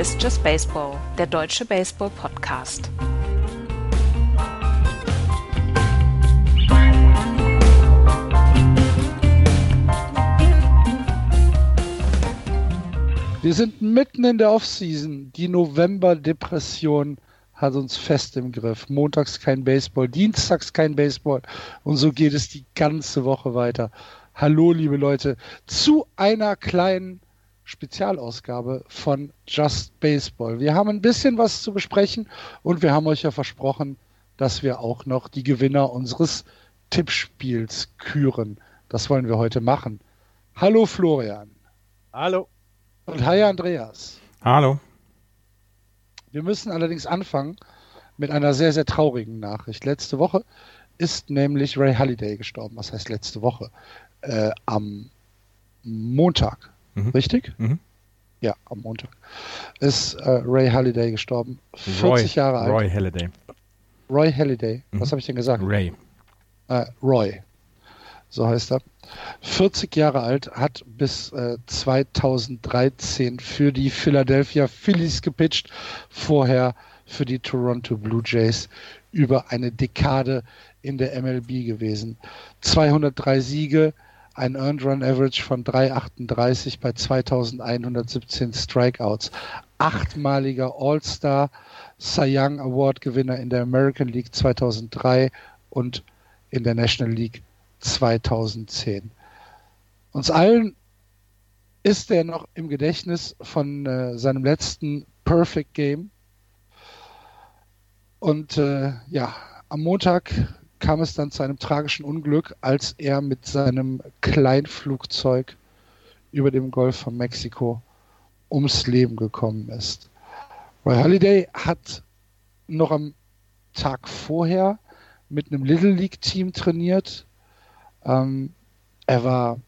Ist Just Baseball, der deutsche Baseball-Podcast. Wir sind mitten in der Offseason. Die November-Depression hat uns fest im Griff. Montags kein Baseball, dienstags kein Baseball und so geht es die ganze Woche weiter. Hallo, liebe Leute, zu einer kleinen Spezialausgabe von Just Baseball. Wir haben ein bisschen was zu besprechen und wir haben euch ja versprochen, dass wir auch noch die Gewinner unseres Tippspiels küren. Das wollen wir heute machen. Hallo Florian. Hallo. Und hi Andreas. Hallo. Wir müssen allerdings anfangen mit einer sehr, sehr traurigen Nachricht. Letzte Woche ist nämlich Ray Halliday gestorben. Was heißt letzte Woche? Äh, am Montag. Mhm. Richtig? Mhm. Ja, am Montag ist äh, Ray Halliday gestorben. 40 Roy, Jahre alt. Roy Halliday. Roy Halliday. Mhm. Was habe ich denn gesagt? Ray. Äh, Roy. So heißt er. 40 Jahre alt, hat bis äh, 2013 für die Philadelphia Phillies gepitcht, vorher für die Toronto Blue Jays über eine Dekade in der MLB gewesen. 203 Siege, ein Earned Run Average von 3,38 bei 2117 Strikeouts, achtmaliger All-Star, Cy Young Award Gewinner in der American League 2003 und in der National League 2010. Uns allen ist er noch im Gedächtnis von äh, seinem letzten Perfect Game. Und äh, ja, am Montag kam es dann zu einem tragischen Unglück, als er mit seinem Kleinflugzeug über dem Golf von Mexiko ums Leben gekommen ist. Roy Holiday hat noch am Tag vorher mit einem Little League Team trainiert. Ähm, er war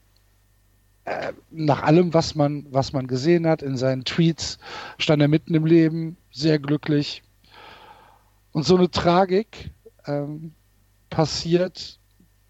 äh, nach allem, was man, was man gesehen hat in seinen Tweets, stand er mitten im Leben, sehr glücklich. Und so eine Tragik ähm, passiert,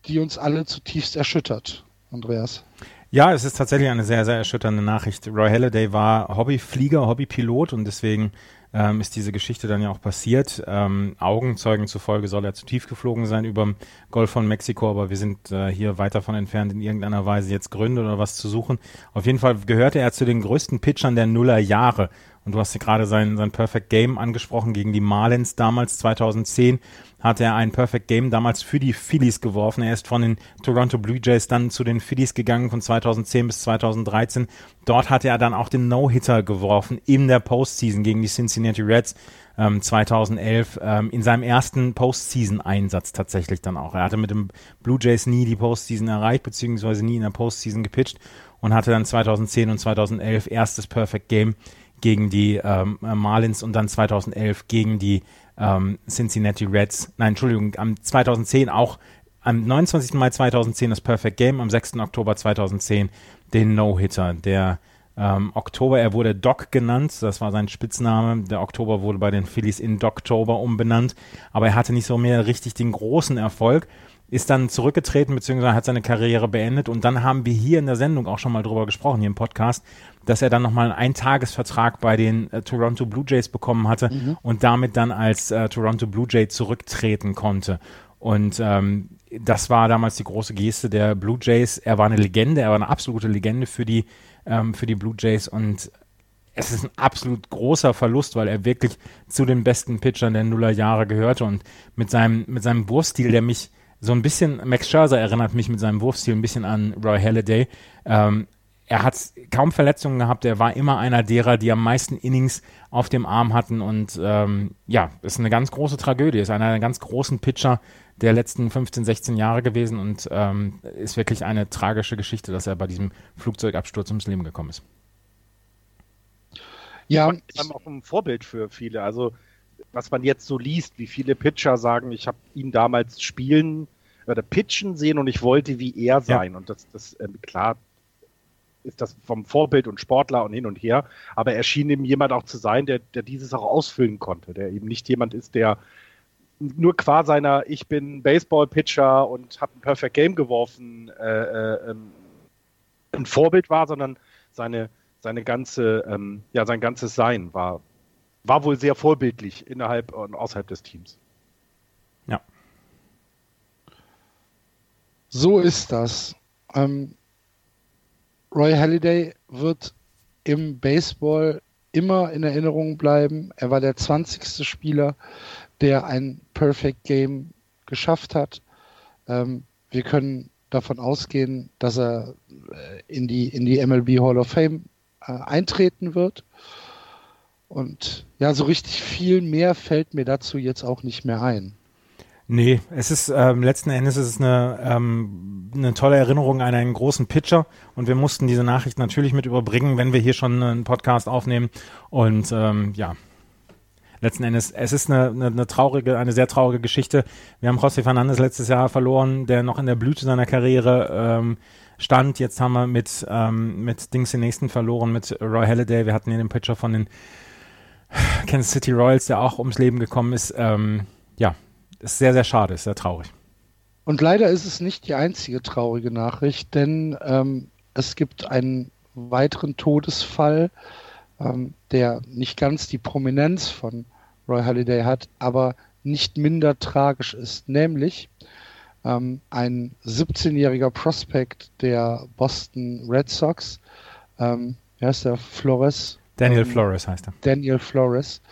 die uns alle zutiefst erschüttert, Andreas. Ja, es ist tatsächlich eine sehr, sehr erschütternde Nachricht. Roy Halladay war Hobbyflieger, Hobbypilot und deswegen ähm, ist diese Geschichte dann ja auch passiert. Ähm, Augenzeugen zufolge soll er zu tief geflogen sein über dem Golf von Mexiko, aber wir sind äh, hier weit davon entfernt, in irgendeiner Weise jetzt Gründe oder was zu suchen. Auf jeden Fall gehörte er zu den größten Pitchern der Nullerjahre. Und du hast ja gerade sein, sein Perfect Game angesprochen gegen die Marlins damals 2010 hat er ein Perfect Game damals für die Phillies geworfen. Er ist von den Toronto Blue Jays dann zu den Phillies gegangen von 2010 bis 2013. Dort hat er dann auch den No-Hitter geworfen in der Postseason gegen die Cincinnati Reds. Ähm, 2011 ähm, in seinem ersten Postseason-Einsatz tatsächlich dann auch. Er hatte mit dem Blue Jays nie die Postseason erreicht, beziehungsweise nie in der Postseason gepitcht und hatte dann 2010 und 2011 erstes Perfect Game gegen die ähm, Marlins und dann 2011 gegen die ähm, Cincinnati Reds, nein, Entschuldigung, am 2010 auch am 29. Mai 2010 das Perfect Game, am 6. Oktober 2010 den No-Hitter. Der ähm, Oktober, er wurde Doc genannt, das war sein Spitzname. Der Oktober wurde bei den Phillies in Doctober umbenannt, aber er hatte nicht so mehr richtig den großen Erfolg ist dann zurückgetreten bzw. hat seine Karriere beendet und dann haben wir hier in der Sendung auch schon mal drüber gesprochen, hier im Podcast, dass er dann nochmal einen Eintagesvertrag bei den äh, Toronto Blue Jays bekommen hatte mhm. und damit dann als äh, Toronto Blue Jay zurücktreten konnte. Und ähm, das war damals die große Geste der Blue Jays. Er war eine Legende, er war eine absolute Legende für die, ähm, für die Blue Jays und es ist ein absolut großer Verlust, weil er wirklich zu den besten Pitchern der Nullerjahre gehörte und mit seinem, mit seinem Wurfstil, der mich so ein bisschen, Max Scherzer erinnert mich mit seinem Wurfstil ein bisschen an Roy Halladay. Ähm, er hat kaum Verletzungen gehabt, er war immer einer derer, die am meisten Innings auf dem Arm hatten und ähm, ja, ist eine ganz große Tragödie, ist einer der ganz großen Pitcher der letzten 15, 16 Jahre gewesen und ähm, ist wirklich eine tragische Geschichte, dass er bei diesem Flugzeugabsturz ums Leben gekommen ist. Ja, und auch ein Vorbild für viele. Also was man jetzt so liest, wie viele Pitcher sagen, ich habe ihn damals spielen oder pitchen sehen und ich wollte wie er sein. Ja. Und das, das ähm, klar ist das vom Vorbild und Sportler und hin und her, aber er schien eben jemand auch zu sein, der, der dieses auch ausfüllen konnte, der eben nicht jemand ist, der nur qua seiner Ich bin Baseball-Pitcher und habe ein Perfect Game geworfen, äh, äh, ähm, ein Vorbild war, sondern seine, seine ganze, ähm, ja, sein ganzes Sein war, war wohl sehr vorbildlich innerhalb und außerhalb des Teams. Ja. So ist das. Ähm, Roy Halladay wird im Baseball immer in Erinnerung bleiben. Er war der 20. Spieler, der ein Perfect Game geschafft hat. Ähm, wir können davon ausgehen, dass er äh, in die, in die MLB Hall of Fame äh, eintreten wird. Und ja, so richtig viel mehr fällt mir dazu jetzt auch nicht mehr ein. Nee, es ist ähm, letzten Endes ist es eine, ähm, eine tolle Erinnerung an einen großen Pitcher und wir mussten diese Nachricht natürlich mit überbringen, wenn wir hier schon einen Podcast aufnehmen. Und ähm, ja, letzten Endes, es ist eine, eine, eine traurige, eine sehr traurige Geschichte. Wir haben José Fernandes letztes Jahr verloren, der noch in der Blüte seiner Karriere ähm, stand. Jetzt haben wir mit, ähm, mit Dings den nächsten verloren, mit Roy Halladay. Wir hatten hier den Pitcher von den Kansas City Royals, der auch ums Leben gekommen ist. Ähm, ja, ist sehr, sehr schade, ist sehr traurig. Und leider ist es nicht die einzige traurige Nachricht, denn ähm, es gibt einen weiteren Todesfall, ähm, der nicht ganz die Prominenz von Roy Halladay hat, aber nicht minder tragisch ist, nämlich ähm, ein 17-jähriger Prospect der Boston Red Sox, ähm, wie heißt der, Flores? Daniel ähm, Flores heißt er. Daniel Flores,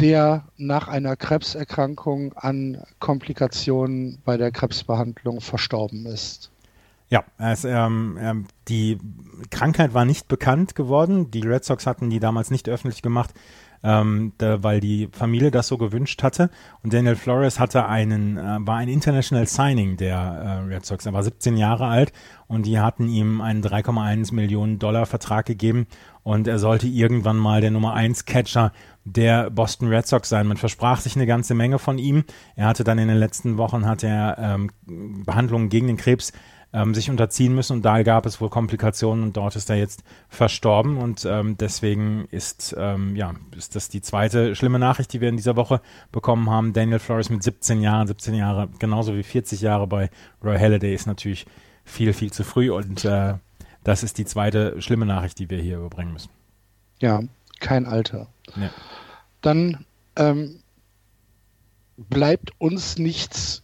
der nach einer Krebserkrankung an Komplikationen bei der Krebsbehandlung verstorben ist. Ja, es, ähm, ähm, die Krankheit war nicht bekannt geworden. Die Red Sox hatten die damals nicht öffentlich gemacht, ähm, da, weil die Familie das so gewünscht hatte. Und Daniel Flores hatte einen, äh, war ein International Signing der äh, Red Sox. Er war 17 Jahre alt und die hatten ihm einen 3,1 Millionen Dollar Vertrag gegeben und er sollte irgendwann mal der Nummer 1 Catcher der Boston Red Sox sein. Man versprach sich eine ganze Menge von ihm. Er hatte dann in den letzten Wochen hat er ähm, Behandlungen gegen den Krebs ähm, sich unterziehen müssen und da gab es wohl Komplikationen und dort ist er jetzt verstorben und ähm, deswegen ist ähm, ja ist das die zweite schlimme Nachricht, die wir in dieser Woche bekommen haben. Daniel Flores mit 17 Jahren, 17 Jahre genauso wie 40 Jahre bei Roy Halladay ist natürlich viel viel zu früh und äh, das ist die zweite schlimme Nachricht, die wir hier überbringen müssen. Ja, kein Alter. Ja. Dann ähm, bleibt uns nichts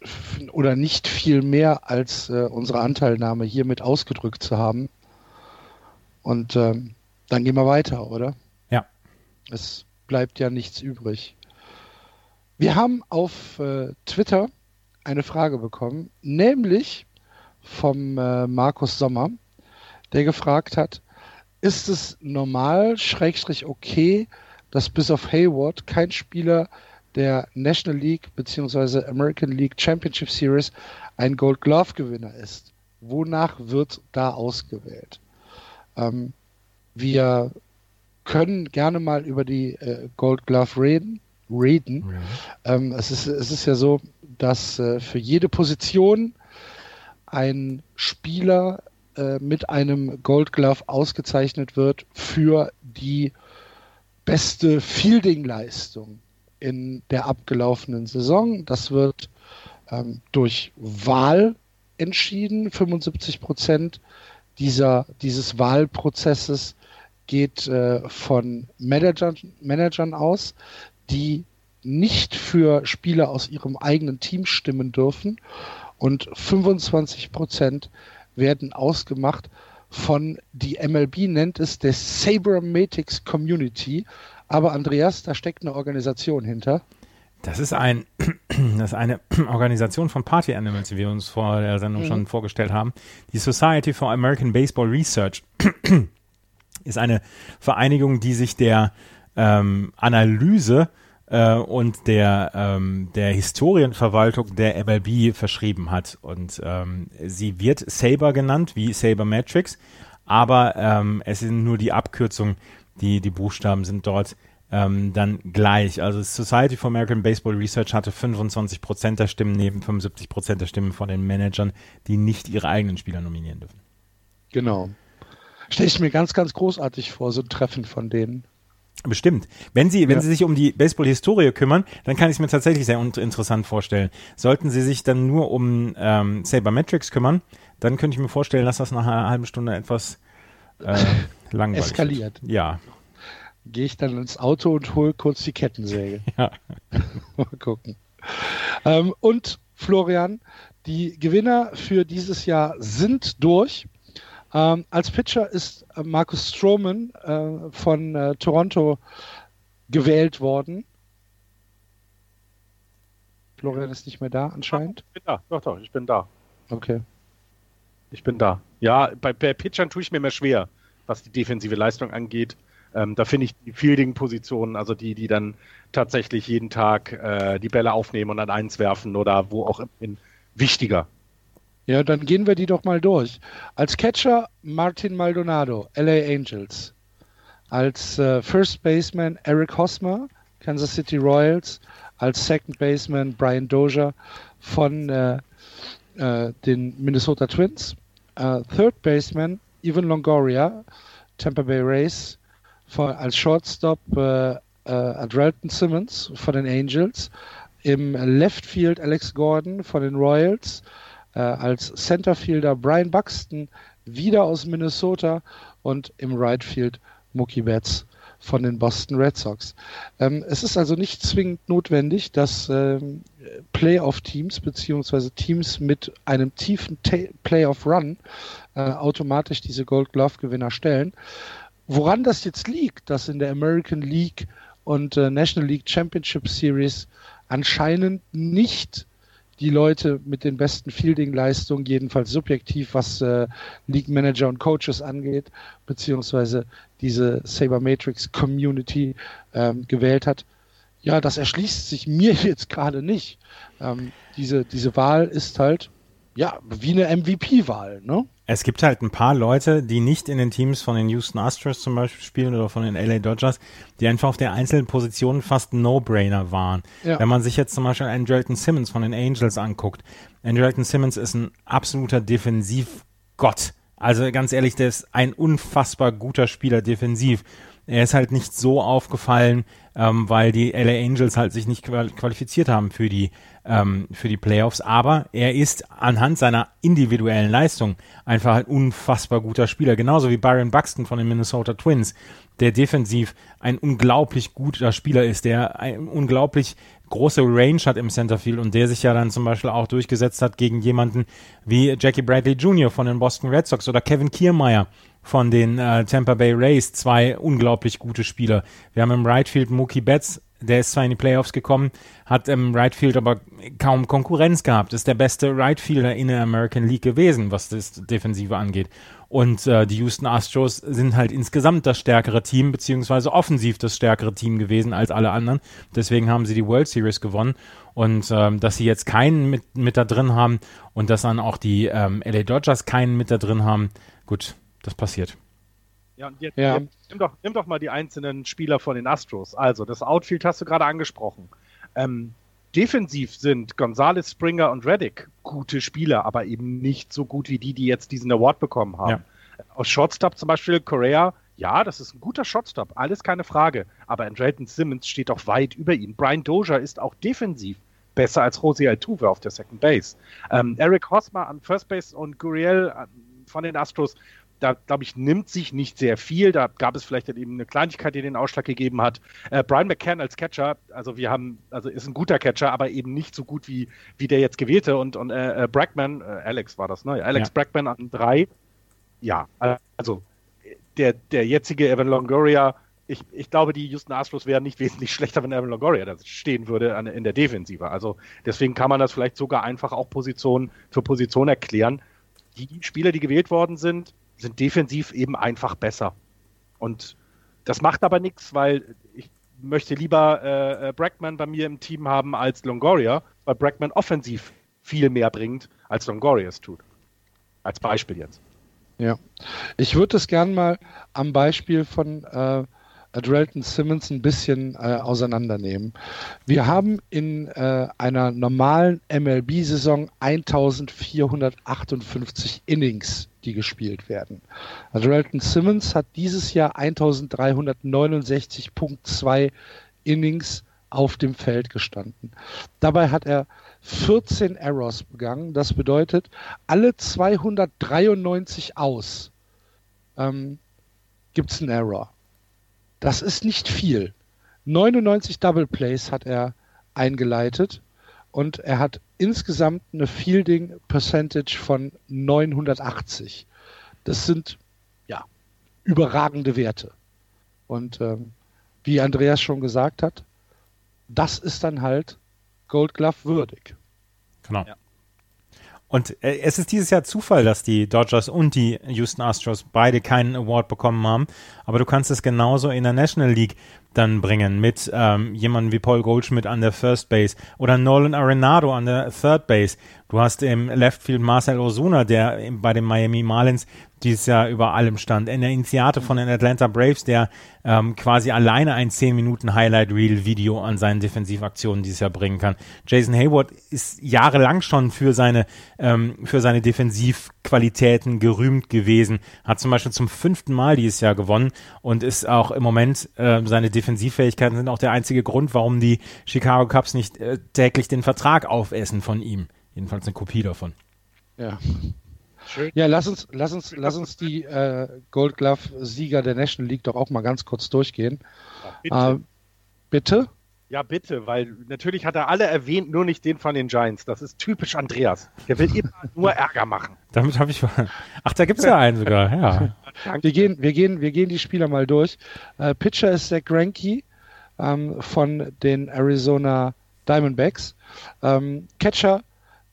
oder nicht viel mehr als äh, unsere Anteilnahme hiermit ausgedrückt zu haben. Und ähm, dann gehen wir weiter, oder? Ja. Es bleibt ja nichts übrig. Wir haben auf äh, Twitter eine Frage bekommen, nämlich vom äh, Markus Sommer, der gefragt hat, ist es normal, schrägstrich okay, dass bis auf Hayward kein Spieler der National League bzw. American League Championship Series ein Gold Glove Gewinner ist. Wonach wird da ausgewählt? Ähm, wir können gerne mal über die äh, Gold Glove reden. reden. Ja. Ähm, es, ist, es ist ja so, dass äh, für jede Position ein Spieler äh, mit einem Gold Glove ausgezeichnet wird für die beste Fielding-Leistung in der abgelaufenen Saison. Das wird ähm, durch Wahl entschieden. 75 Prozent dieser, dieses Wahlprozesses geht äh, von Managern, Managern aus, die nicht für Spieler aus ihrem eigenen Team stimmen dürfen. Und 25 Prozent werden ausgemacht von, die MLB nennt es der Sabermatics Community. Aber Andreas, da steckt eine Organisation hinter. Das ist ein, das ist eine Organisation von Party Animals, die wir uns vor der Sendung mhm. schon vorgestellt haben. Die Society for American Baseball Research ist eine Vereinigung, die sich der ähm, Analyse äh, und der, ähm, der Historienverwaltung der MLB verschrieben hat. Und ähm, sie wird Saber genannt, wie Saber Matrix, aber ähm, es sind nur die Abkürzungen die, die Buchstaben sind dort ähm, dann gleich. Also Society for American Baseball Research hatte 25 Prozent der Stimmen neben 75 Prozent der Stimmen von den Managern, die nicht ihre eigenen Spieler nominieren dürfen. Genau. Stelle ich mir ganz, ganz großartig vor, so ein Treffen von denen. Bestimmt. Wenn Sie, wenn ja. Sie sich um die Baseball-Historie kümmern, dann kann ich es mir tatsächlich sehr interessant vorstellen. Sollten Sie sich dann nur um ähm, Sabermetrics kümmern, dann könnte ich mir vorstellen, dass das nach einer halben Stunde etwas äh, langweilig eskaliert. Wird. Ja. Gehe ich dann ins Auto und hole kurz die Kettensäge. Ja. Mal gucken. Ähm, und Florian, die Gewinner für dieses Jahr sind durch. Ähm, als Pitcher ist äh, Markus Stroman äh, von äh, Toronto gewählt worden. Florian ist nicht mehr da anscheinend. Ich bin da, doch, doch, ich bin da. Okay. Ich bin da. Ja, bei, bei Pitchern tue ich mir mehr schwer, was die defensive Leistung angeht. Ähm, da finde ich die Fielding-Positionen, also die, die dann tatsächlich jeden Tag äh, die Bälle aufnehmen und dann eins werfen oder wo auch immer, wichtiger. Ja, dann gehen wir die doch mal durch. Als Catcher Martin Maldonado, LA Angels. Als äh, First Baseman Eric Hosmer, Kansas City Royals. Als Second Baseman Brian Dozier von äh, äh, den Minnesota Twins. Äh, Third Baseman Evan Longoria, Tampa Bay Rays. Von, als Shortstop äh, äh, Adrelton Simmons von den Angels. Im Left Field Alex Gordon von den Royals. Äh, als Centerfielder Brian Buxton wieder aus Minnesota und im Right Field Mookie Betts von den Boston Red Sox. Ähm, es ist also nicht zwingend notwendig, dass ähm, Playoff-Teams beziehungsweise Teams mit einem tiefen Playoff-Run äh, automatisch diese Gold Glove-Gewinner stellen. Woran das jetzt liegt, dass in der American League und äh, National League Championship Series anscheinend nicht die Leute mit den besten Fielding-Leistungen, jedenfalls subjektiv, was äh, League Manager und Coaches angeht, beziehungsweise diese Sabermatrix Community ähm, gewählt hat. Ja, das erschließt sich mir jetzt gerade nicht. Ähm, diese, diese Wahl ist halt, ja, wie eine MVP-Wahl, ne? Es gibt halt ein paar Leute, die nicht in den Teams von den Houston Astros zum Beispiel spielen oder von den LA Dodgers, die einfach auf der einzelnen Position fast No-Brainer waren. Ja. Wenn man sich jetzt zum Beispiel Andrelton Simmons von den Angels anguckt. Andrelton Simmons ist ein absoluter Defensivgott. Also ganz ehrlich, der ist ein unfassbar guter Spieler defensiv. Er ist halt nicht so aufgefallen, ähm, weil die LA Angels halt sich nicht qualifiziert haben für die ähm, für die Playoffs. Aber er ist anhand seiner individuellen Leistung einfach ein unfassbar guter Spieler. Genauso wie Byron Buxton von den Minnesota Twins, der defensiv ein unglaublich guter Spieler ist, der ein unglaublich große Range hat im Centerfield und der sich ja dann zum Beispiel auch durchgesetzt hat gegen jemanden wie Jackie Bradley Jr. von den Boston Red Sox oder Kevin Kiermaier von den äh, Tampa Bay Rays, zwei unglaublich gute Spieler. Wir haben im Right Field Mookie Betts, der ist zwar in die Playoffs gekommen, hat im Right Field aber kaum Konkurrenz gehabt. Ist der beste Right Fielder in der American League gewesen, was das Defensive angeht. Und äh, die Houston Astros sind halt insgesamt das stärkere Team, beziehungsweise offensiv das stärkere Team gewesen als alle anderen. Deswegen haben sie die World Series gewonnen. Und ähm, dass sie jetzt keinen mit, mit da drin haben und dass dann auch die ähm, LA Dodgers keinen mit da drin haben, gut, das passiert. Ja, und jetzt, ja. jetzt nimm, doch, nimm doch mal die einzelnen Spieler von den Astros. Also, das Outfield hast du gerade angesprochen. Ähm, defensiv sind Gonzalez, Springer und Reddick gute Spieler, aber eben nicht so gut wie die, die jetzt diesen Award bekommen haben. Ja. Aus Shortstop zum Beispiel Correa, ja, das ist ein guter Shotstop, alles keine Frage. Aber Andrelton Simmons steht auch weit über ihn. Brian Dozier ist auch defensiv besser als Jose Altuve auf der Second Base. Ähm, Eric Hosmer an First Base und Guriel von den Astros da glaube ich, nimmt sich nicht sehr viel. Da gab es vielleicht eben eine Kleinigkeit, die den Ausschlag gegeben hat. Äh, Brian McCann als Catcher, also wir haben, also ist ein guter Catcher, aber eben nicht so gut wie, wie der jetzt gewählte. Und, und äh, äh Brackman, äh, Alex war das, ne? Alex ja. Brackman an drei. Ja, also der, der jetzige Evan Longoria, ich, ich glaube, die Houston Astros wären nicht wesentlich schlechter, wenn Evan Longoria da stehen würde an, in der Defensive. Also deswegen kann man das vielleicht sogar einfach auch Position für Position erklären. Die Spieler, die gewählt worden sind, sind defensiv eben einfach besser. Und das macht aber nichts, weil ich möchte lieber äh, äh, Brackman bei mir im Team haben als Longoria, weil Brackman offensiv viel mehr bringt, als Longoria es tut. Als Beispiel jetzt. Ja, ich würde es gern mal am Beispiel von äh, Adrelton Simmons ein bisschen äh, auseinandernehmen. Wir haben in äh, einer normalen MLB-Saison 1458 Innings, die gespielt werden. Adrelton Simmons hat dieses Jahr 1369.2 Innings auf dem Feld gestanden. Dabei hat er 14 Errors begangen. Das bedeutet, alle 293 aus ähm, gibt es einen Error. Das ist nicht viel. 99 Double Plays hat er eingeleitet und er hat insgesamt eine Fielding Percentage von 980. Das sind ja überragende Werte. Und ähm, wie Andreas schon gesagt hat, das ist dann halt Gold Glove würdig. Genau. Ja. Und äh, es ist dieses Jahr Zufall, dass die Dodgers und die Houston Astros beide keinen Award bekommen haben. Aber du kannst es genauso in der National League dann bringen mit ähm, jemandem wie Paul Goldschmidt an der First Base oder Nolan Arenado an der Third Base. Du hast im Left Field Marcel Osuna, der bei den Miami Marlins dieses Jahr über allem stand. In der Initiate von den Atlanta Braves, der ähm, quasi alleine ein 10 Minuten Highlight Reel Video an seinen Defensivaktionen dieses Jahr bringen kann. Jason Hayward ist jahrelang schon für seine ähm, für seine Defensivqualitäten gerühmt gewesen, hat zum Beispiel zum fünften Mal dieses Jahr gewonnen und ist auch im Moment äh, seine Defensivfähigkeiten sind auch der einzige Grund, warum die Chicago Cubs nicht äh, täglich den Vertrag aufessen von ihm. Jedenfalls eine Kopie davon. Ja. Schön. Ja, lass uns, lass uns, lass uns die äh, Gold Glove-Sieger der National League doch auch mal ganz kurz durchgehen. Ja, bitte. Äh, bitte? Ja, bitte, weil natürlich hat er alle erwähnt, nur nicht den von den Giants. Das ist typisch Andreas. Der will immer nur Ärger machen. Damit habe ich. Ach, da gibt es ja einen sogar, ja. wir, gehen, wir, gehen, wir gehen die Spieler mal durch. Äh, Pitcher ist Zach Greinke ähm, von den Arizona Diamondbacks. Ähm, Catcher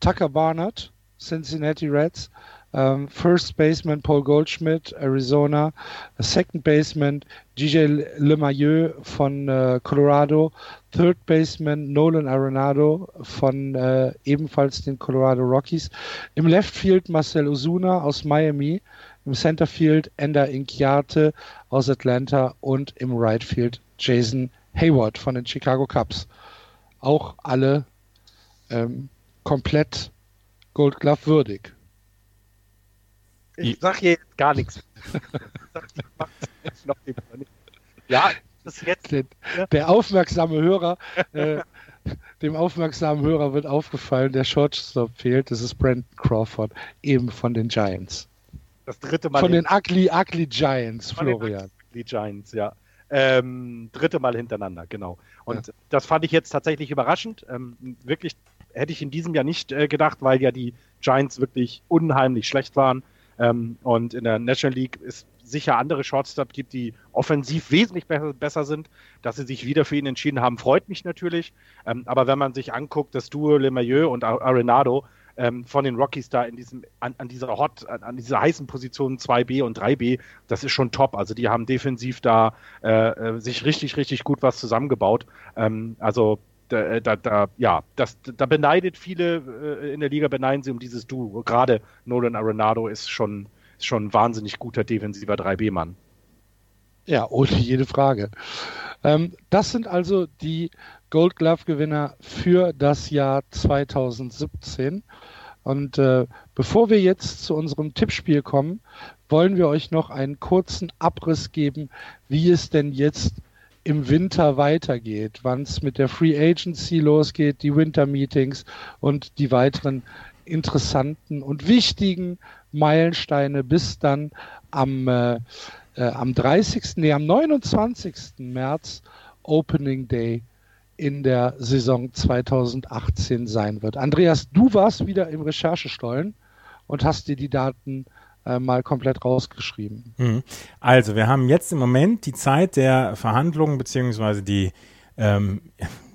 Tucker Barnett, Cincinnati Reds. Um, first baseman Paul Goldschmidt, Arizona. Second baseman DJ LeMahieu von uh, Colorado. Third baseman Nolan Arenado von uh, ebenfalls den Colorado Rockies. Im Left Field Marcel Osuna aus Miami. Im Center Field Ender Inkiate aus Atlanta und im Right Field Jason Hayward von den Chicago Cubs. Auch alle ähm, komplett Gold Glove würdig. Ich sag hier jetzt gar nichts. ja, das jetzt. Der, der aufmerksame Hörer, äh, dem aufmerksamen Hörer wird aufgefallen, der Shortstop fehlt. Das ist Brandon Crawford, eben von den Giants. Das dritte Mal. Von den Ugly, Ugly Giants, Florian. Ugly Giants, ja. Ähm, dritte Mal hintereinander, genau. Und ja. das fand ich jetzt tatsächlich überraschend. Ähm, wirklich hätte ich in diesem Jahr nicht äh, gedacht, weil ja die Giants wirklich unheimlich schlecht waren. Ähm, und in der National League ist sicher andere Shortstop gibt, die offensiv wesentlich besser, besser, sind. Dass sie sich wieder für ihn entschieden haben, freut mich natürlich. Ähm, aber wenn man sich anguckt, das Duo LeMahieu und Arenado ähm, von den Rockies da in diesem, an, an dieser Hot, an, an, dieser heißen Position 2B und 3B, das ist schon top. Also die haben defensiv da äh, äh, sich richtig, richtig gut was zusammengebaut. Ähm, also da, äh, da, da, ja, das, da beneidet viele äh, in der Liga beneiden sie um dieses Duo. Gerade Nolan Arenado ist schon, ist schon ein wahnsinnig guter defensiver 3B-Mann. Ja, ohne jede Frage. Ähm, das sind also die Gold Glove-Gewinner für das Jahr 2017. Und äh, bevor wir jetzt zu unserem Tippspiel kommen, wollen wir euch noch einen kurzen Abriss geben, wie es denn jetzt im Winter weitergeht, wann es mit der Free Agency losgeht, die Winter Meetings und die weiteren interessanten und wichtigen Meilensteine bis dann am, äh, äh, am 30. Nee, am 29. März Opening Day in der Saison 2018 sein wird. Andreas, du warst wieder im Recherchestollen und hast dir die Daten äh, mal komplett rausgeschrieben. Mhm. Also, wir haben jetzt im Moment die Zeit der Verhandlungen beziehungsweise die ähm,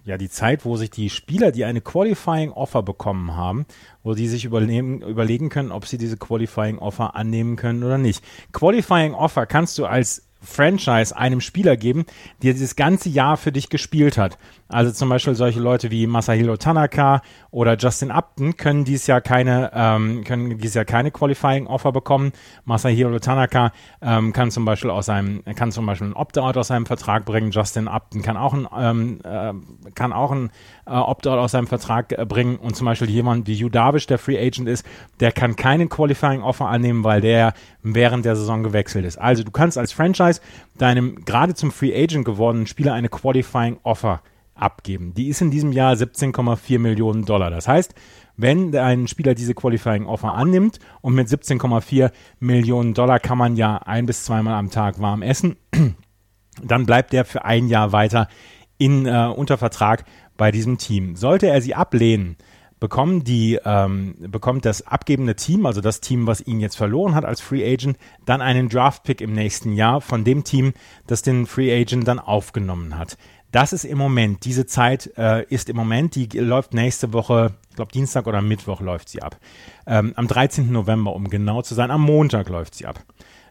ja die Zeit, wo sich die Spieler, die eine Qualifying Offer bekommen haben, wo sie sich überlegen, überlegen können, ob sie diese Qualifying Offer annehmen können oder nicht. Qualifying Offer kannst du als Franchise einem Spieler geben, der dieses ganze Jahr für dich gespielt hat. Also zum Beispiel solche Leute wie Masahiro Tanaka oder Justin Upton können dieses Jahr keine, ähm, können dieses Jahr keine Qualifying Offer bekommen. Masahiro Tanaka ähm, kann zum Beispiel aus seinem, kann zum Beispiel ein Opt-out aus seinem Vertrag bringen. Justin Upton kann auch ein, ähm, äh, kann auch ein äh, Opt-out aus seinem Vertrag äh, bringen. Und zum Beispiel jemand wie Hugh Darvish, der Free Agent ist, der kann keinen Qualifying Offer annehmen, weil der während der Saison gewechselt ist. Also du kannst als Franchise deinem gerade zum Free Agent gewordenen Spieler eine Qualifying Offer abgeben. Die ist in diesem Jahr 17,4 Millionen Dollar. Das heißt, wenn ein Spieler diese Qualifying Offer annimmt und mit 17,4 Millionen Dollar kann man ja ein bis zweimal am Tag warm essen, dann bleibt er für ein Jahr weiter in äh, unter Vertrag bei diesem Team. Sollte er sie ablehnen, bekommen die, ähm, bekommt das abgebende Team, also das Team, was ihn jetzt verloren hat als Free Agent, dann einen Draft-Pick im nächsten Jahr von dem Team, das den Free Agent dann aufgenommen hat. Das ist im Moment, diese Zeit äh, ist im Moment, die läuft nächste Woche, ich glaube Dienstag oder Mittwoch läuft sie ab. Ähm, am 13. November, um genau zu sein, am Montag läuft sie ab.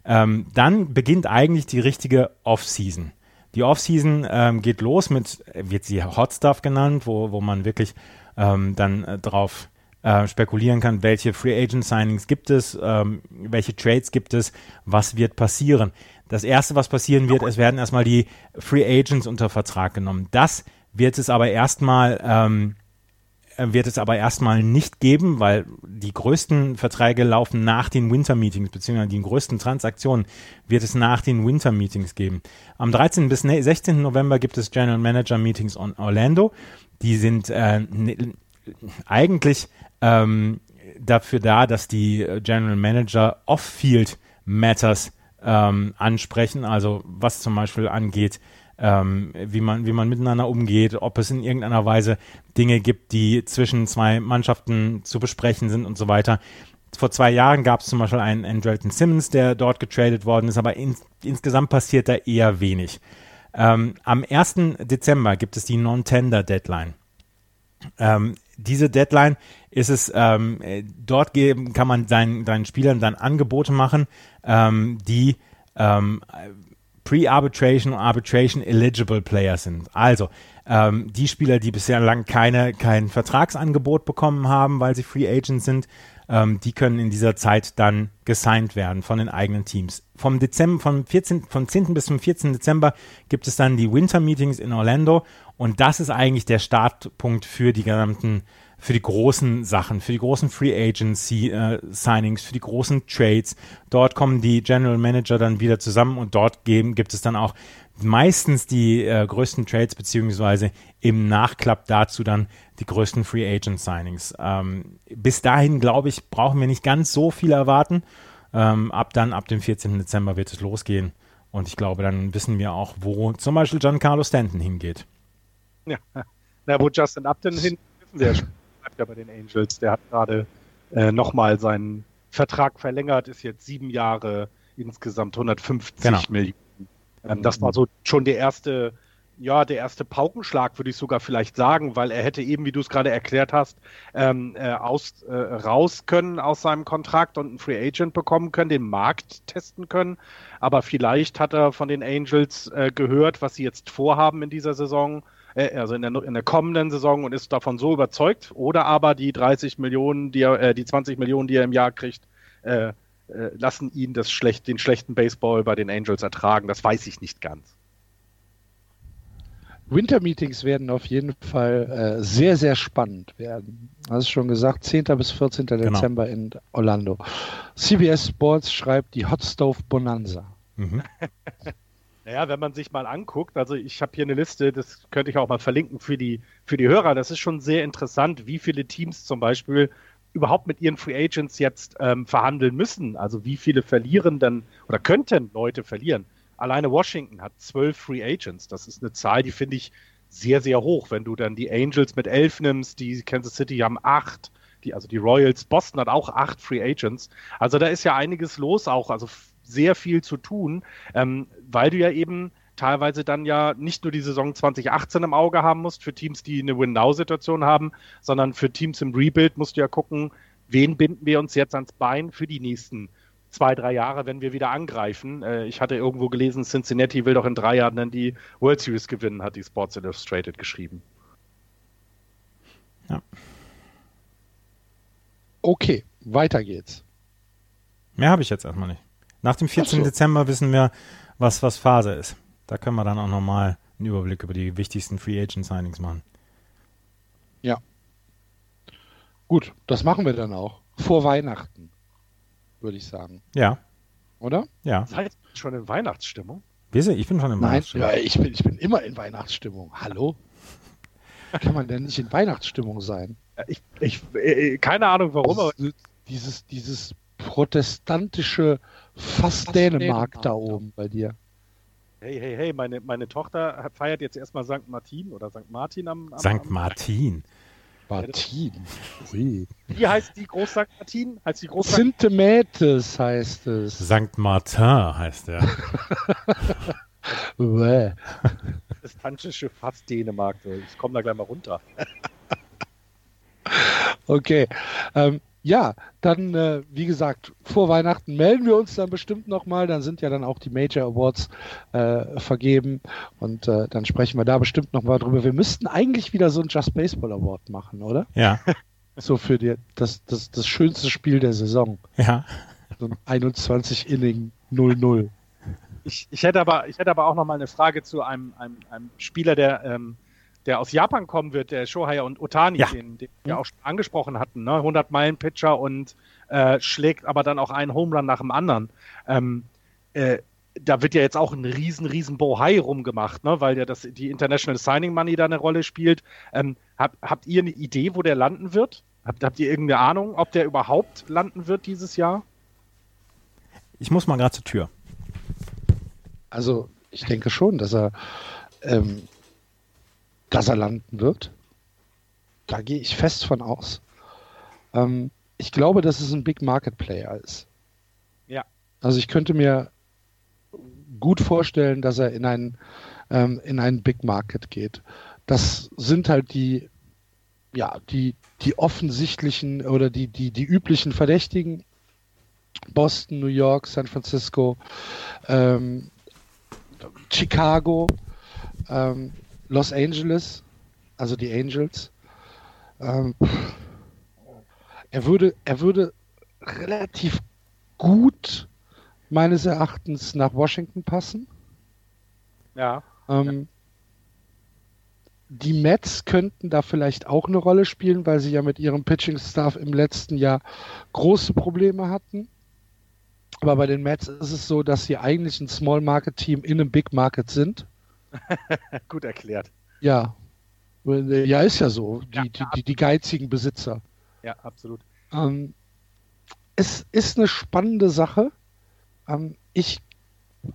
Ähm, dann beginnt eigentlich die richtige Off-Season. Die Off-Season ähm, geht los mit, wird sie Hot Stuff genannt, wo, wo man wirklich ähm, dann äh, drauf äh, spekulieren kann, welche Free Agent Signings gibt es, ähm, welche Trades gibt es, was wird passieren. Das erste, was passieren wird, es werden erstmal die Free Agents unter Vertrag genommen. Das wird es aber erstmal ähm, äh, wird es aber erstmal nicht geben, weil die größten Verträge laufen nach den Winter Meetings, beziehungsweise die größten Transaktionen wird es nach den Winter Meetings geben. Am 13. bis 16. November gibt es General Manager Meetings on Orlando. Die sind äh, eigentlich ähm, dafür da, dass die General Manager Off-Field Matters ähm, ansprechen, also was zum Beispiel angeht, ähm, wie, man, wie man miteinander umgeht, ob es in irgendeiner Weise Dinge gibt, die zwischen zwei Mannschaften zu besprechen sind und so weiter. Vor zwei Jahren gab es zum Beispiel einen Andrelton Simmons, der dort getradet worden ist, aber in, insgesamt passiert da eher wenig. Ähm, am 1. Dezember gibt es die Non-Tender-Deadline. Ähm, diese Deadline ist es, ähm, dort geben, kann man seinen, seinen Spielern dann Angebote machen, ähm, die ähm, Pre-Arbitration und Arbitration eligible Player sind. Also ähm, die Spieler, die bisher lang keine, kein Vertragsangebot bekommen haben, weil sie Free Agents sind, ähm, die können in dieser Zeit dann gesigned werden von den eigenen Teams. Vom Dezember, vom 14, vom 10. bis zum 14. Dezember gibt es dann die Winter Meetings in Orlando und das ist eigentlich der Startpunkt für die gesamten für die großen Sachen, für die großen Free Agency äh, Signings, für die großen Trades. Dort kommen die General Manager dann wieder zusammen und dort geben, gibt es dann auch meistens die äh, größten Trades beziehungsweise im Nachklapp dazu dann die größten Free Agent Signings. Ähm, bis dahin, glaube ich, brauchen wir nicht ganz so viel erwarten. Ähm, ab dann, ab dem 14. Dezember wird es losgehen. Und ich glaube, dann wissen wir auch, wo zum Beispiel Giancarlo Stanton hingeht. Ja, na, wo Justin Upton hin, wissen wir ja schon bleibt ja bei den Angels. Der hat gerade äh, nochmal seinen Vertrag verlängert, ist jetzt sieben Jahre, insgesamt 150 genau. Millionen. Ähm, das war so schon der erste, ja, der erste Paukenschlag, würde ich sogar vielleicht sagen, weil er hätte eben, wie du es gerade erklärt hast, ähm, äh, aus, äh, raus können aus seinem Kontrakt und einen Free Agent bekommen können, den Markt testen können. Aber vielleicht hat er von den Angels äh, gehört, was sie jetzt vorhaben in dieser Saison äh, also in der, in der kommenden Saison und ist davon so überzeugt, oder aber die 30 Millionen, die er, äh, die 20 Millionen, die er im Jahr kriegt, äh, äh, lassen ihn das schlecht, den schlechten Baseball bei den Angels ertragen. Das weiß ich nicht ganz. Winter-Meetings werden auf jeden Fall äh, sehr, sehr spannend werden. Hast schon gesagt, 10. bis 14. Genau. Dezember in Orlando. CBS Sports schreibt die Hot Stove Bonanza. Mhm. Naja, wenn man sich mal anguckt, also ich habe hier eine Liste, das könnte ich auch mal verlinken für die, für die Hörer. Das ist schon sehr interessant, wie viele Teams zum Beispiel überhaupt mit ihren Free Agents jetzt ähm, verhandeln müssen. Also wie viele verlieren dann oder könnten Leute verlieren. Alleine Washington hat zwölf Free Agents. Das ist eine Zahl, die finde ich sehr, sehr hoch. Wenn du dann die Angels mit elf nimmst, die Kansas City haben acht, die, also die Royals, Boston hat auch acht Free Agents. Also da ist ja einiges los auch. Also sehr viel zu tun, ähm, weil du ja eben teilweise dann ja nicht nur die Saison 2018 im Auge haben musst für Teams, die eine Win-Now-Situation haben, sondern für Teams im Rebuild musst du ja gucken, wen binden wir uns jetzt ans Bein für die nächsten zwei, drei Jahre, wenn wir wieder angreifen. Äh, ich hatte irgendwo gelesen, Cincinnati will doch in drei Jahren dann die World Series gewinnen, hat die Sports Illustrated geschrieben. Ja. Okay, weiter geht's. Mehr habe ich jetzt erstmal nicht. Nach dem 14. So. Dezember wissen wir, was, was Phase ist. Da können wir dann auch nochmal einen Überblick über die wichtigsten Free Agent Signings machen. Ja. Gut, das machen wir dann auch. Vor Weihnachten, würde ich sagen. Ja. Oder? Ja. Seid schon in Weihnachtsstimmung? Wieso? Ich bin schon in Weihnachtsstimmung. Nein, ja, ich bin, ich bin immer in Weihnachtsstimmung. Hallo? kann man denn nicht in Weihnachtsstimmung sein? Ich, ich, äh, keine Ahnung warum, aber Dieses, dieses, protestantische Fast Dänemark da oben bei dir. hey, hey, hey, meine, meine Tochter feiert jetzt erstmal St. Martin oder St. Martin am, am St. Am, Martin. Ui. wie heißt die Groß St. Martin? Heißt die Groß St. Syntemetes heißt es. St. Martin heißt er. Bäh. protestantische Fass Dänemark? Ich komme da gleich mal runter. Okay. Ähm, ja, dann, äh, wie gesagt, vor Weihnachten melden wir uns dann bestimmt nochmal. Dann sind ja dann auch die Major Awards äh, vergeben und äh, dann sprechen wir da bestimmt nochmal drüber. Wir müssten eigentlich wieder so ein Just Baseball Award machen, oder? Ja, So für die, das, das, das schönste Spiel der Saison. ja. So ein 21 Inning 0-0. Ich, ich, hätte aber, ich hätte aber auch noch mal eine Frage zu einem, einem, einem Spieler, der, ähm, der aus Japan kommen wird, der Shohei und Otani, Ja. den, den wir auch schon angesprochen hatten. Ne? 100 Meilen Pitcher und äh, schlägt aber dann auch einen Home Run nach dem anderen. Ähm, äh, da wird ja jetzt auch ein riesen, riesen Bohai rumgemacht, ne? weil ja das, die International Signing Money da eine Rolle spielt. Ähm, hab, habt ihr eine Idee, wo der landen wird? Habt, habt ihr irgendeine Ahnung, ob der überhaupt landen wird dieses Jahr? Ich muss mal gerade zur Tür. Also ich denke schon, dass er, ähm, dass er landen wird. Da gehe ich fest von aus. Ähm, ich glaube, dass es ein Big Market Player ist. Ja. Also ich könnte mir gut vorstellen, dass er in einen, ähm, in einen Big Market geht. Das sind halt die, ja, die, die offensichtlichen oder die, die, die üblichen Verdächtigen. Boston, New York, San Francisco, ähm, Chicago, ähm, Los Angeles, also die Angels. Ähm, er würde, er würde relativ gut meines Erachtens nach Washington passen. Ja. Ähm, Die Mets könnten da vielleicht auch eine Rolle spielen, weil sie ja mit ihrem Pitching-Staff im letzten Jahr große Probleme hatten. Aber bei den Mets ist es so, dass sie eigentlich ein Small-Market-Team in einem Big-Market sind. Gut erklärt. Ja. Ja, ist ja so. Die, Ja, die, die, die geizigen Besitzer. Ja, absolut. Ähm, es ist eine spannende Sache. Ähm, ich,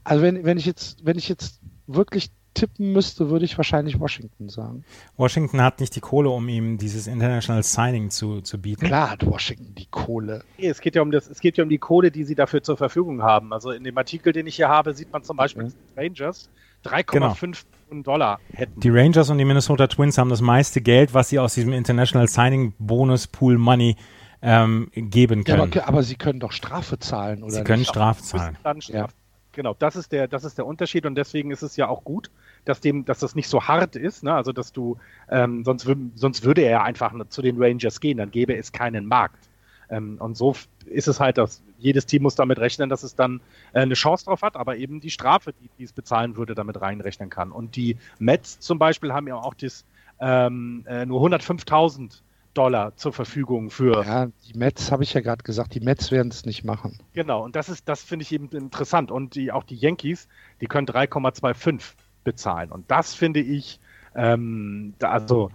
also wenn, wenn ich jetzt, wenn ich jetzt wirklich tippen müsste, würde ich wahrscheinlich Washington sagen. Washington hat nicht die Kohle, um ihm dieses International Signing zu, zu bieten. Klar hat Washington die Kohle. Nee, es geht ja um das, es geht ja um die Kohle, die sie dafür zur Verfügung haben. Also in dem Artikel, den ich hier habe, sieht man zum Beispiel, Mhm. dass die Rangers 3,5 Millionen Dollar hätten. Die Rangers und die Minnesota Twins haben das meiste Geld, was sie aus diesem International Signing Bonus Pool Money ähm, geben Ja, können. aber, aber sie können doch Strafe zahlen, oder sie können nicht? Strafe zahlen. Straf Genau, das ist der, das ist der Unterschied und deswegen ist es ja auch gut, dass dem, dass das nicht so hart ist, ne? Also dass du, ähm, sonst, sonst würde er ja einfach zu den Rangers gehen, dann gäbe es keinen Markt. Ähm, und so ist es halt, dass jedes Team muss damit rechnen, dass es dann äh, eine Chance drauf hat, aber eben die Strafe, die, die es bezahlen würde, damit reinrechnen kann. Und die Mets zum Beispiel haben ja auch das ähm, äh, nur 105.000 Dollar zur Verfügung für Ja, die Mets, habe ich ja gerade gesagt, die Mets werden es nicht machen. Genau, und das ist, das finde ich eben interessant. Und die, auch die Yankees, die können 3,25 bezahlen. Und das finde ich, ähm, da, also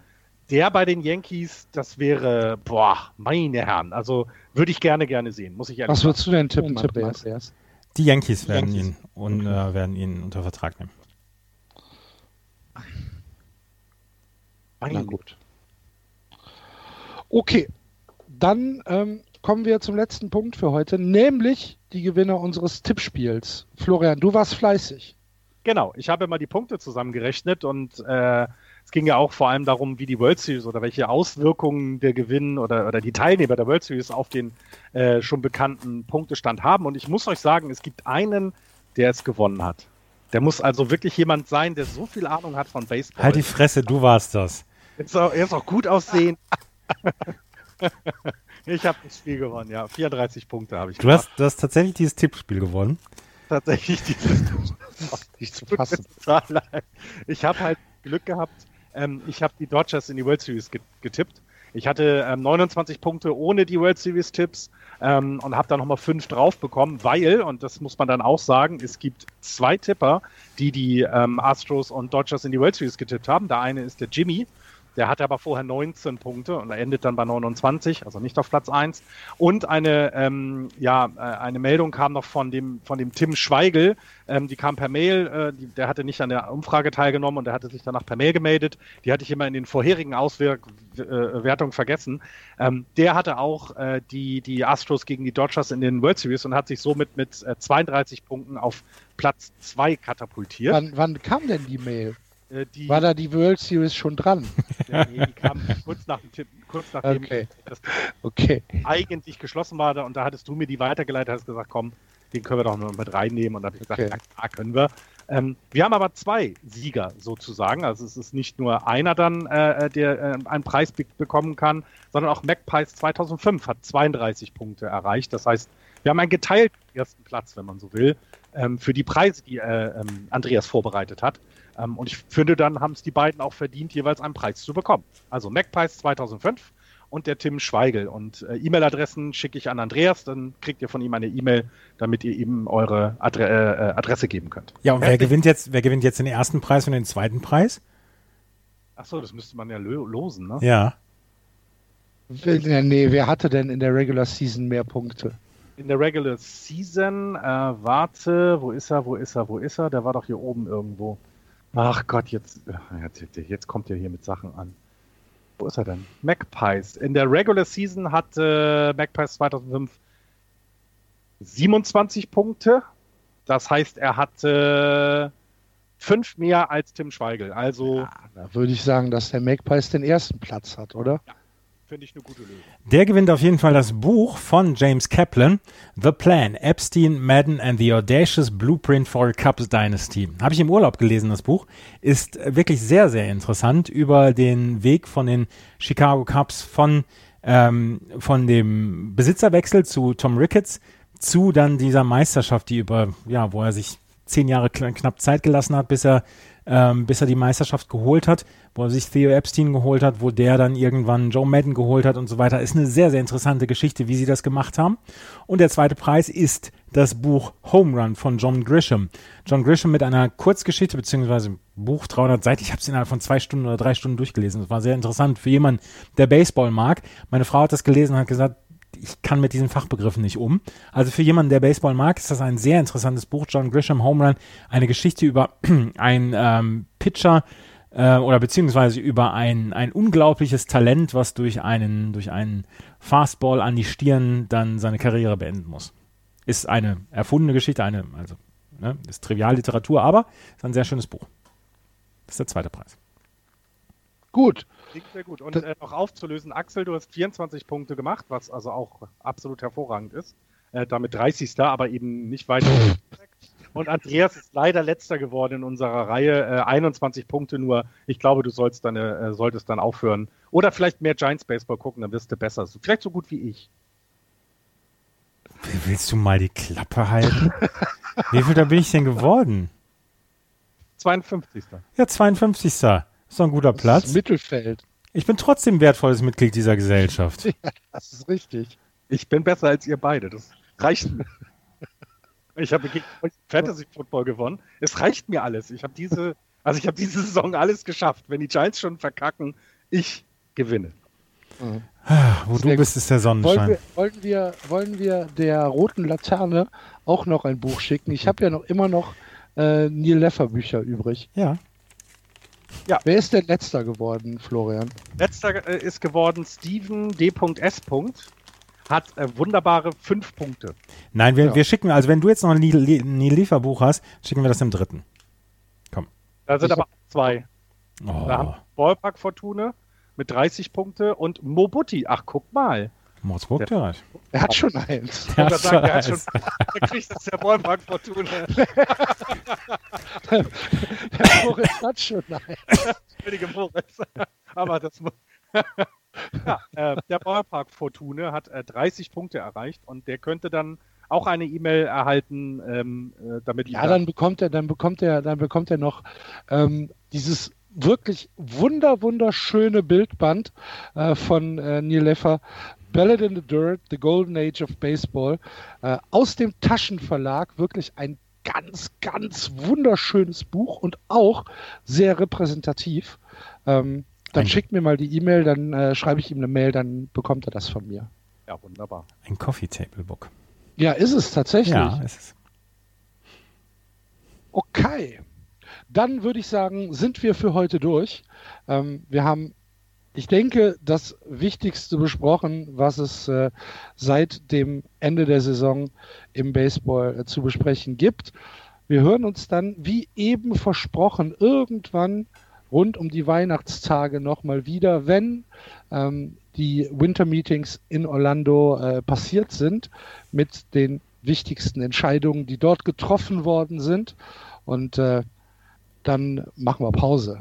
der bei den Yankees, das wäre, boah, meine Herren, also würde ich gerne, gerne sehen, muss ich ehrlich Was sagen. würdest du denn tippen, tippen, Andreas? Die Yankees werden Yankees. ihn und äh, werden ihn unter Vertrag nehmen. Na gut. Okay, dann ähm, kommen wir zum letzten Punkt für heute, nämlich die Gewinner unseres Tippspiels. Florian, du warst fleißig. Genau, ich habe mal die Punkte zusammengerechnet und äh, es ging ja auch vor allem darum, wie die World Series oder welche Auswirkungen der Gewinn oder, oder die Teilnehmer der World Series auf den äh, schon bekannten Punktestand haben. Und ich muss euch sagen, es gibt einen, der es gewonnen hat. Der muss also wirklich jemand sein, der so viel Ahnung hat von Baseball. Halt die Fresse, du warst das. Ist auch, er ist auch gut aussehen. ich habe das Spiel gewonnen, ja. 34 Punkte habe ich Du hast, du hast tatsächlich dieses Tippspiel gewonnen. tatsächlich dieses Nicht zu fassen. leid. Ich habe halt Glück gehabt. Ähm, ich habe die Dodgers in die World Series get getippt. Ich hatte ähm, 29 Punkte ohne die World Series Tipps ähm, und habe da nochmal fünf drauf bekommen, weil, und das muss man dann auch sagen, es gibt zwei Tipper, die die ähm, Astros und Dodgers in die World Series getippt haben. Der eine ist der Jimmy, Der hatte aber vorher 19 Punkte und er endet dann bei 29, also nicht auf Platz 1. Und eine, ähm, ja, äh, eine Meldung kam noch von dem, von dem Tim Schweigel, ähm, die kam per Mail, äh, die, der hatte nicht an der Umfrage teilgenommen und der hatte sich danach per Mail gemeldet. Die hatte ich immer in den vorherigen Auswertungen äh, vergessen. Ähm, der hatte auch äh, die, die Astros gegen die Dodgers in den World Series und hat sich somit mit äh, 32 Punkten auf Platz 2 katapultiert. Wann, wann kam denn die Mail? Äh, die, War da die World Series schon dran? Ja, nee, die kam kurz nach dem Tipp, kurz nachdem Okay. das Okay. eigentlich geschlossen war. Und da hattest du mir die weitergeleitet, hast gesagt, komm, den können wir doch noch mit reinnehmen. Und da habe ich gesagt, Okay. ja können wir. Ähm, wir haben aber zwei Sieger sozusagen. Also es ist nicht nur einer dann, äh, der äh, einen Preis be bekommen kann, sondern auch MacPies 2005 hat 32 Punkte erreicht. Das heißt, wir haben einen geteilten ersten Platz, wenn man so will, ähm, für die Preise, die äh, ähm, Andreas vorbereitet hat. Ähm, und ich finde, dann haben es die beiden auch verdient, jeweils einen Preis zu bekommen. Also MacPies 2005 und der Tim Schweigel. Und äh, E-Mail-Adressen schicke ich an Andreas, dann kriegt ihr von ihm eine E-Mail, damit ihr ihm eure Adre äh, Adresse geben könnt. Ja, und wer Herzlich- gewinnt jetzt, wer gewinnt jetzt den ersten Preis und den zweiten Preis? Achso, das müsste man ja lo losen, ne? Ja. Wer- Nee, wer hatte denn in der Regular Season mehr Punkte? In der Regular Season, äh, warte, wo ist er, wo ist er, wo ist er? Der war doch hier oben irgendwo. Ach Gott, jetzt, äh, jetzt, jetzt kommt er hier mit Sachen an. Wo ist er denn? Magpies. In der Regular Season hatte Magpies 2005 27 Punkte. Das heißt, er hatte fünf mehr als Tim Schweigel. Also Da würde ich sagen, dass der Magpies den ersten Platz hat, oder? Finde ich eine gute Lösung. Der gewinnt auf jeden Fall das Buch von James Kaplan, The Plan, Epstein, Madden and the Audacious Blueprint for a Cubs Dynasty. Habe ich im Urlaub gelesen, das Buch. Ist wirklich sehr, sehr interessant über den Weg von den Chicago Cubs von, ähm, von dem Besitzerwechsel zu Tom Ricketts zu dann dieser Meisterschaft, die über, ja, wo er sich zehn Jahre kn- knapp Zeit gelassen hat, bis er, ähm, bis er die Meisterschaft geholt hat, wo er sich Theo Epstein geholt hat, wo der dann irgendwann Joe Madden geholt hat und so weiter. Ist eine sehr, sehr interessante Geschichte, wie sie das gemacht haben. Und der zweite Preis ist das Buch Home Run von John Grisham. John Grisham mit einer Kurzgeschichte, beziehungsweise Buch 300 Seiten. Ich habe es innerhalb von zwei Stunden oder drei Stunden durchgelesen. Das war sehr interessant für jemanden, der Baseball mag. Meine Frau hat das gelesen und hat gesagt, ich kann mit diesen Fachbegriffen nicht um. Also für jemanden, der Baseball mag, ist das ein sehr interessantes Buch. John Grisham Home Run, eine Geschichte über einen ähm, Pitcher äh, oder beziehungsweise über ein, ein unglaubliches Talent, was durch einen, durch einen Fastball an die Stirn dann seine Karriere beenden muss. Ist eine erfundene Geschichte, eine, also, ne, ist Trivialliteratur, aber ist ein sehr schönes Buch. Das ist der zweite Preis. Gut. Klingt sehr gut. Und äh, noch aufzulösen, Axel, du hast 24 Punkte gemacht, was also auch absolut hervorragend ist. Äh, damit 30. aber eben nicht weiter. Und Andreas ist leider letzter geworden in unserer Reihe. Äh, 21 Punkte nur. Ich glaube, du sollst dann, äh, solltest dann aufhören. Oder vielleicht mehr Giants Baseball gucken, dann wirst du besser. So, vielleicht so gut wie ich. Willst du mal die Klappe halten? Wie viel da bin ich denn geworden? 52. Ja, 52. Ist doch ein guter Das Platz. ist Mittelfeld. Ich bin trotzdem wertvolles Mitglied dieser Gesellschaft. Das ist richtig. Ich bin besser als ihr beide. Das reicht mir. Ich habe gegen euch Fantasy Football gewonnen. Es reicht mir alles. Ich habe diese, also ich habe diese Saison alles geschafft. Wenn die Giants schon verkacken, ich gewinne. Wo Sehr du bist, ist der Wollen Sonnenschein. wir, wollen, wir, wollen wir der roten Laterne auch noch ein Buch schicken? Ich habe ja noch immer noch äh, Neil Leffer Bücher übrig. Ja. Wer ist denn letzter geworden, Florian? Letzter äh, ist geworden Steven D.S. Hat äh, wunderbare fünf Punkte. Nein, wir, Ja. wir schicken, also wenn du jetzt noch ein Lie- ein Lieferbuch hast, schicken wir das im dritten. Da sind Ich aber zwei. Da haben Oh, wir Ballpark Fortune mit 30 Punkte und Mobutti. Ach, guck mal. Ja rein. Er hat schon eins. Ich wollte Ja, sagen, der, hat schon, kriegt das der Ballpark Fortune. Der Moritz hat schon eins. Entschuldige Moritz. Aber das ja, äh, der Ballpark Fortune hat äh, 30 Punkte erreicht und der könnte dann auch eine E-Mail erhalten, ähm, äh, damit Ja, dann bekommt er, dann bekommt er, dann bekommt er noch ähm, dieses wirklich wunder wunderschöne Bildband äh, von äh, Neil Leffer, Ballad in the Dirt, The Golden Age of Baseball, äh, aus dem Taschenverlag, wirklich ein ganz, ganz wunderschönes Buch und auch sehr repräsentativ. Ähm, Dann schickt mir mal die E-Mail, dann äh, schreibe ich ihm eine Mail, dann bekommt er das von mir. Ja, wunderbar. Ein Coffee Table Book. Ja, ist es tatsächlich. Ja, ist es. Okay. Dann würde ich sagen, sind wir für heute durch. Ähm, wir haben, ich denke, das Wichtigste besprochen, was es äh, seit dem Ende der Saison im Baseball äh, zu besprechen gibt. Wir hören uns dann, wie eben versprochen, irgendwann rund um die Weihnachtstage nochmal wieder, wenn ähm, die Winter Meetings in Orlando äh, passiert sind mit den wichtigsten Entscheidungen, die dort getroffen worden sind. Und äh, dann machen wir Pause.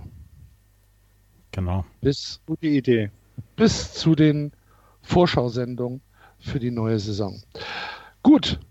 Genau. Bis, Gute Idee. bis zu den Vorschausendungen für die neue Saison. Gut,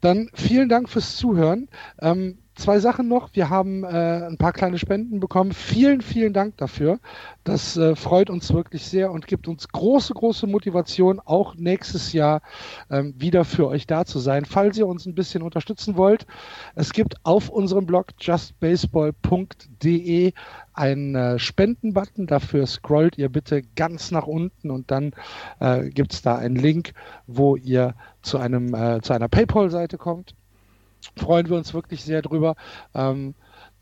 dann vielen Dank fürs Zuhören. Ähm, zwei Sachen noch. Wir haben äh, ein paar kleine Spenden bekommen. Vielen, vielen Dank dafür. Das äh, freut uns wirklich sehr und gibt uns große, große Motivation, auch nächstes Jahr ähm, wieder für euch da zu sein. Falls ihr uns ein bisschen unterstützen wollt, es gibt auf unserem Blog justbaseball.de einen äh, Spendenbutton. Dafür scrollt ihr bitte ganz nach unten und dann äh, gibt es da einen Link, wo ihr zu, einem, äh, zu einer PayPal-Seite kommt freuen wir uns wirklich sehr drüber, ähm,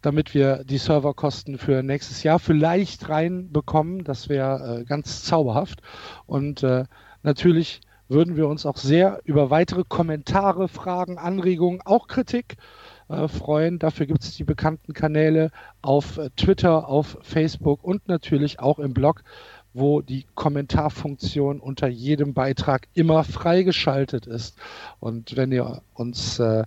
damit wir die Serverkosten für nächstes Jahr vielleicht reinbekommen. Das wäre äh, ganz zauberhaft. Und äh, natürlich würden wir uns auch sehr über weitere Kommentare, Fragen, Anregungen, auch Kritik äh, freuen. Dafür gibt es die bekannten Kanäle auf äh, Twitter, auf Facebook und natürlich auch im Blog wo die Kommentarfunktion unter jedem Beitrag immer freigeschaltet ist. Und wenn ihr uns äh,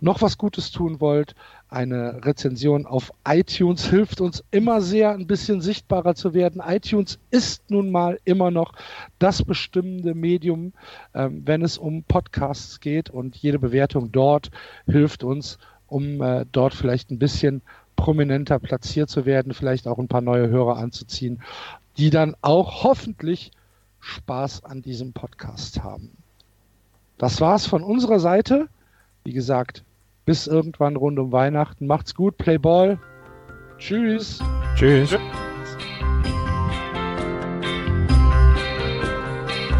noch was Gutes tun wollt, eine Rezension auf iTunes hilft uns immer sehr, ein bisschen sichtbarer zu werden. iTunes ist nun mal immer noch das bestimmende Medium, ähm, wenn es um Podcasts geht und jede Bewertung dort hilft uns, um äh, dort vielleicht ein bisschen prominenter platziert zu werden, vielleicht auch ein paar neue Hörer anzuziehen die dann auch hoffentlich Spaß an diesem Podcast haben. Das war's von unserer Seite. Wie gesagt, bis irgendwann rund um Weihnachten. Macht's gut, Playball. Tschüss. Tschüss.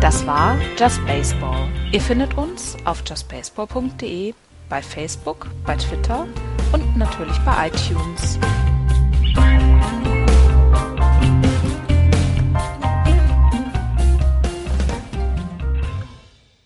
Das war Just Baseball. Ihr findet uns auf justbaseball.de, bei Facebook, bei Twitter und natürlich bei iTunes.